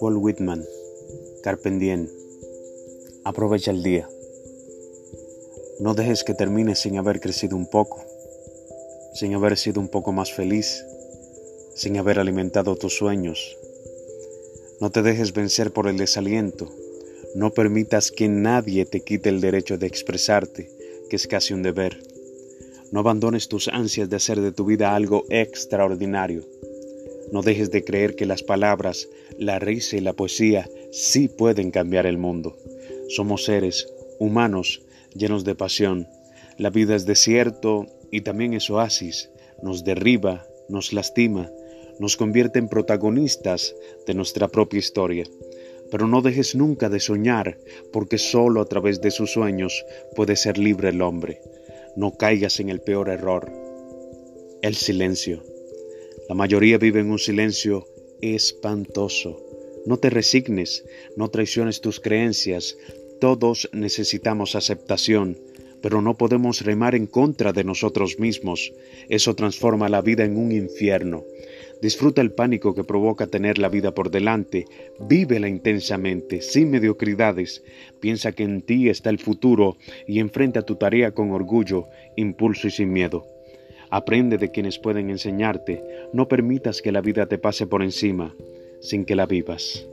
Paul Whitman, Carpendien. Aprovecha el día. No dejes que termine sin haber crecido un poco, sin haber sido un poco más feliz, sin haber alimentado tus sueños. No te dejes vencer por el desaliento. No permitas que nadie te quite el derecho de expresarte, que es casi un deber. No abandones tus ansias de hacer de tu vida algo extraordinario. No dejes de creer que las palabras, la risa y la poesía sí pueden cambiar el mundo. Somos seres humanos llenos de pasión. La vida es desierto y también es oasis. Nos derriba, nos lastima, nos convierte en protagonistas de nuestra propia historia. Pero no dejes nunca de soñar, porque solo a través de sus sueños puede ser libre el hombre. No caigas en el peor error, el silencio. La mayoría vive en un silencio espantoso. No te resignes, no traiciones tus creencias. Todos necesitamos aceptación, pero no podemos remar en contra de nosotros mismos. Eso transforma la vida en un infierno. Disfruta el pánico que provoca tener la vida por delante. Vívela intensamente, sin mediocridades. Piensa que en ti está el futuro y enfrenta tu tarea con orgullo, impulso y sin miedo. Aprende de quienes pueden enseñarte. No permitas que la vida te pase por encima sin que la vivas.